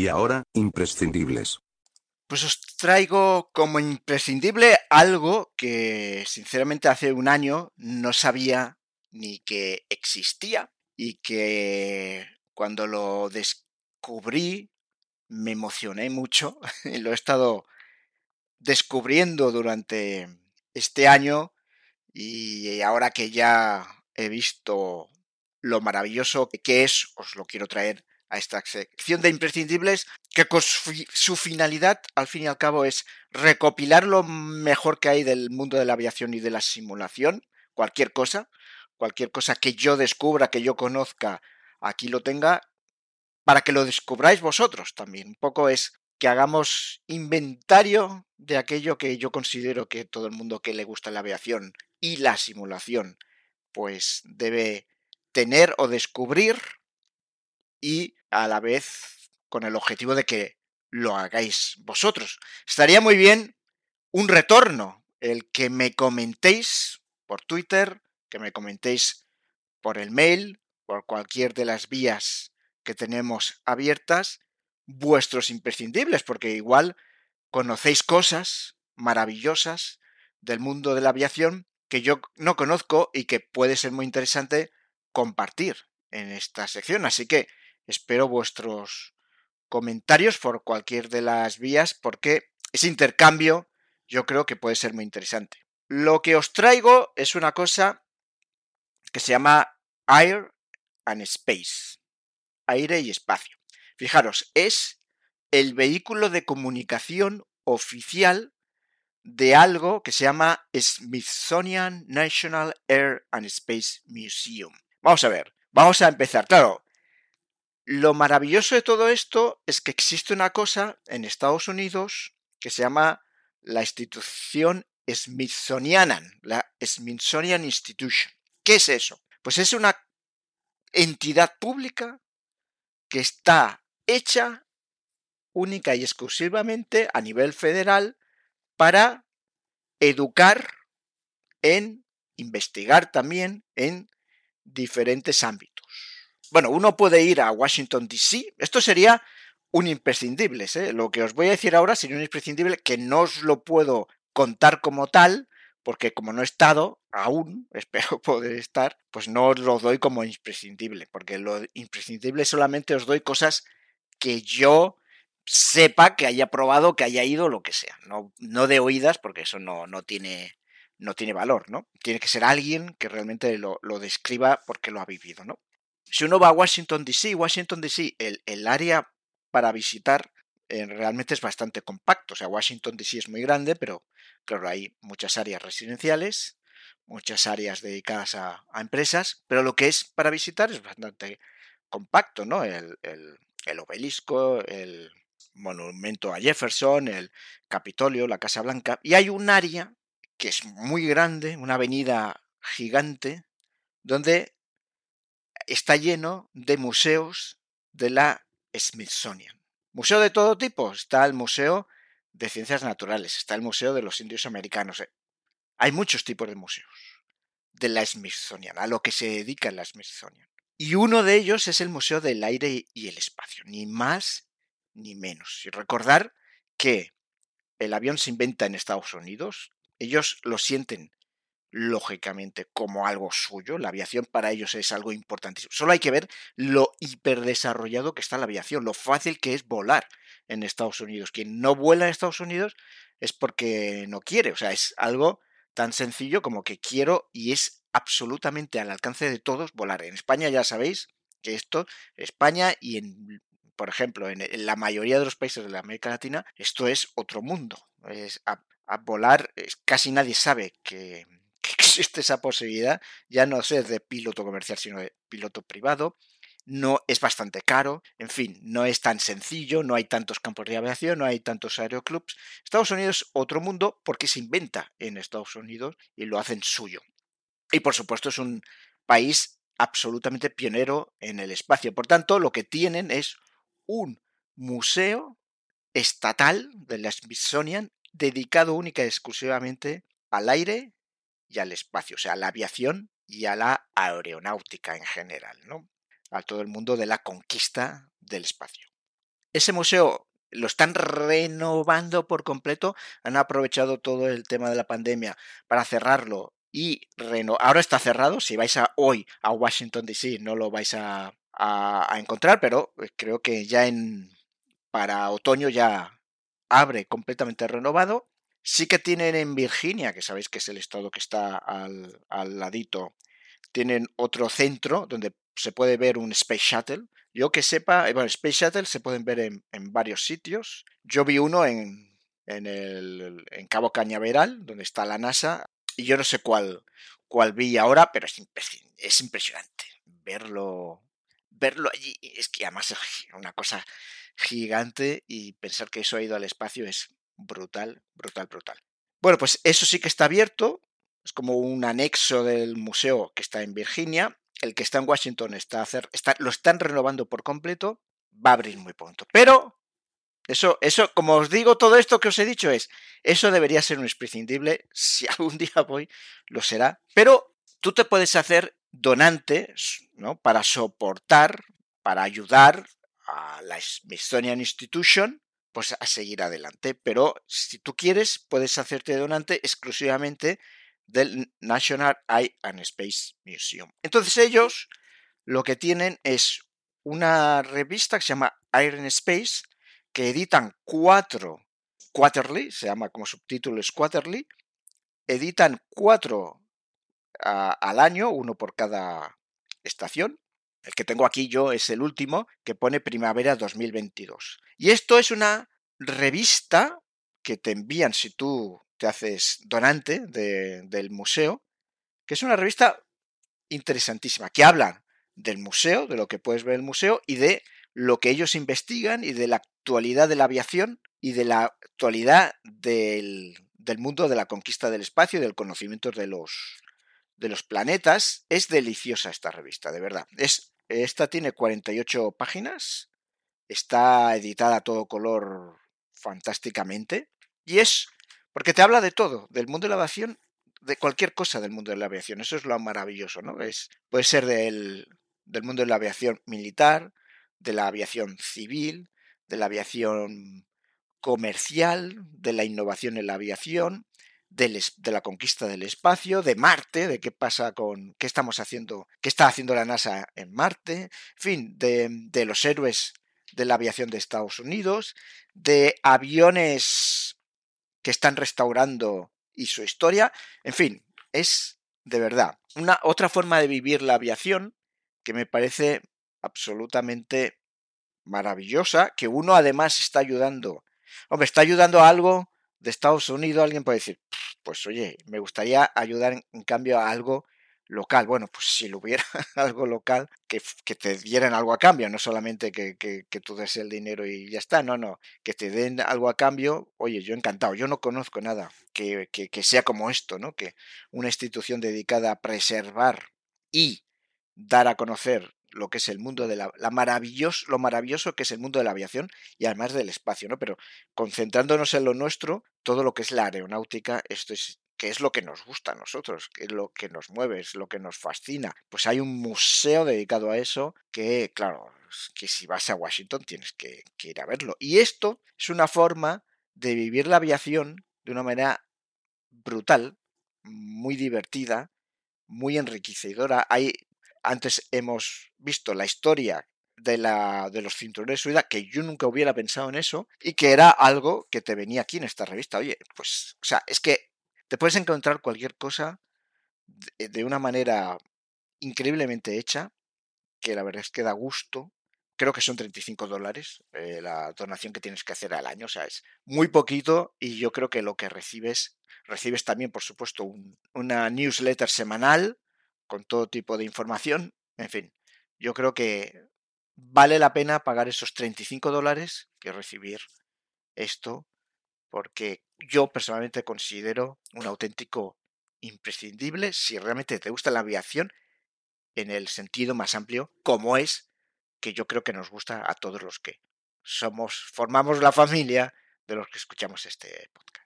Y ahora, imprescindibles. Pues os traigo como imprescindible algo que sinceramente hace un año no sabía ni que existía y que cuando lo descubrí me emocioné mucho y lo he estado descubriendo durante este año y ahora que ya he visto lo maravilloso que es, os lo quiero traer a esta sección de imprescindibles que con su, finalidad al fin y al cabo es recopilar lo mejor que hay del mundo de la aviación y de la simulación, cualquier cosa, cualquier cosa que yo descubra, que yo conozca, aquí lo tenga, para que lo descubráis vosotros también. Un poco es que hagamos inventario de aquello que yo considero que todo el mundo que le gusta la aviación y la simulación, pues debe tener o descubrir y a la vez con el objetivo de que lo hagáis vosotros. Estaría muy bien un retorno, el que me comentéis por Twitter, que me comentéis por el mail, por cualquier de las vías que tenemos abiertas, vuestros imprescindibles, porque igual conocéis cosas maravillosas del mundo de la aviación que yo no conozco y que puede ser muy interesante compartir en esta sección. Así que Espero vuestros comentarios por cualquier de las vías porque ese intercambio yo creo que puede ser muy interesante. Lo que os traigo es una cosa que se llama Air and Space, aire y espacio. Fijaros, es el vehículo de comunicación oficial de algo que se llama Smithsonian National Air and Space Museum. Vamos a ver, vamos a empezar. Claro, lo maravilloso de todo esto es que existe una cosa en Estados Unidos que se llama la institución Smithsoniana, la Smithsonian Institution. ¿Qué es eso? Pues es una entidad pública que está hecha única y exclusivamente a nivel federal para educar en investigar también en diferentes ámbitos bueno, uno puede ir a Washington, D.C. Esto sería un imprescindible. ¿eh? Lo que os voy a decir ahora sería un imprescindible que no os lo puedo contar como tal, porque como no he estado aún, espero poder estar, pues no os lo doy como imprescindible, porque lo imprescindible solamente os doy cosas que yo sepa, que haya probado, que haya ido, lo que sea. No, no de oídas, porque eso no, no, tiene, no tiene valor, ¿no? Tiene que ser alguien que realmente lo, lo describa porque lo ha vivido, ¿no? Si uno va a Washington, D.C., Washington, D.C., el, el, área para visitar eh, realmente es bastante compacto. O sea, Washington, D.C. es muy grande, pero claro, hay muchas áreas residenciales, muchas áreas dedicadas a, empresas, pero lo que es para visitar es bastante compacto, ¿no? El, el, el obelisco, el monumento a Jefferson, el Capitolio, la Casa Blanca, y hay un área que es muy grande, una avenida gigante, donde está lleno de museos de la Smithsonian. Museo de todo tipo. Está el Museo de Ciencias Naturales, está el Museo de los Indios Americanos. Eh. Hay muchos tipos de museos de la Smithsonian, a lo que se dedica la Smithsonian. Y uno de ellos es el Museo del Aire y el Espacio, ni más ni menos. Y recordar que el avión se inventa en Estados Unidos, ellos lo sienten lógicamente como algo suyo. La aviación para ellos es algo importantísimo. Solo hay que ver lo hiperdesarrollado que está la aviación, lo fácil que es volar en Estados Unidos. Quien no vuela en Estados Unidos es porque no quiere. O sea, es algo tan sencillo como que quiero y es absolutamente al alcance de todos volar. En España ya sabéis que esto, España y en por ejemplo, en, la mayoría de los países de la América Latina, esto es otro mundo. Es a, volar, casi nadie sabe que, existe esa posibilidad, ya no ser de piloto comercial, sino de piloto privado. No es bastante caro, en fin, no es tan sencillo, no hay tantos campos de aviación, no hay tantos aeroclubs. Estados Unidos es otro mundo porque se inventa en Estados Unidos y lo hacen suyo. Y por supuesto es un país absolutamente pionero en el espacio. Por tanto, lo que tienen es un museo estatal de la Smithsonian dedicado única y exclusivamente al aire y al espacio, o sea, a la aviación y a la aeronáutica en general, ¿no? A todo el mundo de la conquista del espacio. ese museo lo están renovando por completo, han aprovechado todo el tema de la pandemia para cerrarlo y ahora está cerrado, si vais a hoy a Washington DC no lo vais a, a, encontrar, pero eh, creo que ya en para otoño ya abre completamente renovado. Sí que tienen en Virginia, que sabéis que es el estado que está al, al ladito, tienen otro centro donde se puede ver un Space Shuttle. Yo que sepa, eh, bueno, Space Shuttle se pueden ver en, en varios sitios. Yo vi uno en, en, el, en Cabo Cañaveral, donde está la NASA, y yo no sé cuál, cuál vi ahora, pero es, es impresionante verlo, verlo allí. Es que además es una cosa gigante y pensar que eso ha ido al espacio es brutal, brutal, brutal. Bueno, pues eso sí que está abierto, es como un anexo del museo que está en Virginia. El que está en Washington está, está lo están renovando por completo, va a abrir muy pronto. Pero eso, eso, como os digo, todo esto que os he dicho es, eso debería ser un imprescindible. Si algún día voy, lo será. Pero tú te puedes hacer donante, ¿no? Para soportar, para ayudar a la Smithsonian Institution, pues a seguir adelante. Pero si tú quieres, puedes hacerte donante exclusivamente del National Eye and Space Museum. Entonces ellos lo que tienen es una revista que se llama Iron Space, que editan cuatro quarterly, se llama como subtítulo es quarterly, editan cuatro al año, uno por cada estación. El que tengo aquí yo es el último, que pone primavera 2022. Y esto es una revista que te envían si tú te haces donante del museo, que es una revista interesantísima, que habla del museo, de lo que puedes ver en el museo y de lo que ellos investigan y de la actualidad de la aviación y de la actualidad del, del mundo de la conquista del espacio y del conocimiento de los, de los planetas. Es deliciosa esta revista, de verdad. Es, esta tiene 48 páginas, está editada a todo color fantásticamente y es porque te habla de todo, del mundo de la aviación, de cualquier cosa del mundo de la aviación. Eso es lo maravilloso, ¿no? Es, puede ser del, del mundo de la aviación militar, de la aviación civil, de la aviación comercial, de la innovación en la aviación, de la conquista del espacio, de Marte, de qué pasa con qué estamos haciendo, qué está haciendo la NASA en Marte, en fin, de, de los héroes de la aviación de Estados Unidos, de aviones que están restaurando y su historia. En fin, es de verdad una otra forma de vivir la aviación que me parece absolutamente maravillosa, que uno además está ayudando. Hombre, está ayudando a algo de Estados Unidos, alguien puede decir, pues oye, me gustaría ayudar en cambio a algo local. Bueno, pues si lo hubiera algo local, que, que, te dieran algo a cambio, no solamente que, que, tú des el dinero y ya está, no, no, que te den algo a cambio, oye, yo encantado, yo no conozco nada que, que sea como esto, ¿no? Que una institución dedicada a preservar y dar a conocer lo que es el mundo de la, la maravilloso, lo maravilloso que es el mundo de la aviación y además del espacio, ¿no? Pero concentrándonos en lo nuestro, todo lo que es la aeronáutica, esto es que es lo que nos gusta a nosotros, que es lo que nos mueve, es lo que nos fascina. Pues hay un museo dedicado a eso que, claro, que si vas a Washington tienes que, que ir a verlo. Y esto es una forma de vivir la aviación de una manera brutal, muy divertida, muy enriquecedora. Hay, antes hemos visto la historia de, la, de los cinturones de que yo nunca hubiera pensado en eso y que era algo que te venía aquí en esta revista. Oye, pues, o sea, es que te puedes encontrar cualquier cosa de una manera increíblemente hecha, que la verdad es que da gusto. Creo que son 35 dólares eh, la donación que tienes que hacer al año, o sea, es muy poquito y yo creo que lo que recibes, recibes también, por supuesto, una newsletter semanal con todo tipo de información, en fin, yo creo que vale la pena pagar esos 35 dólares que recibir esto porque yo personalmente considero un auténtico imprescindible si realmente te gusta la aviación en el sentido más amplio, como es que yo creo que nos gusta a todos los que somos, formamos la familia de los que escuchamos este podcast.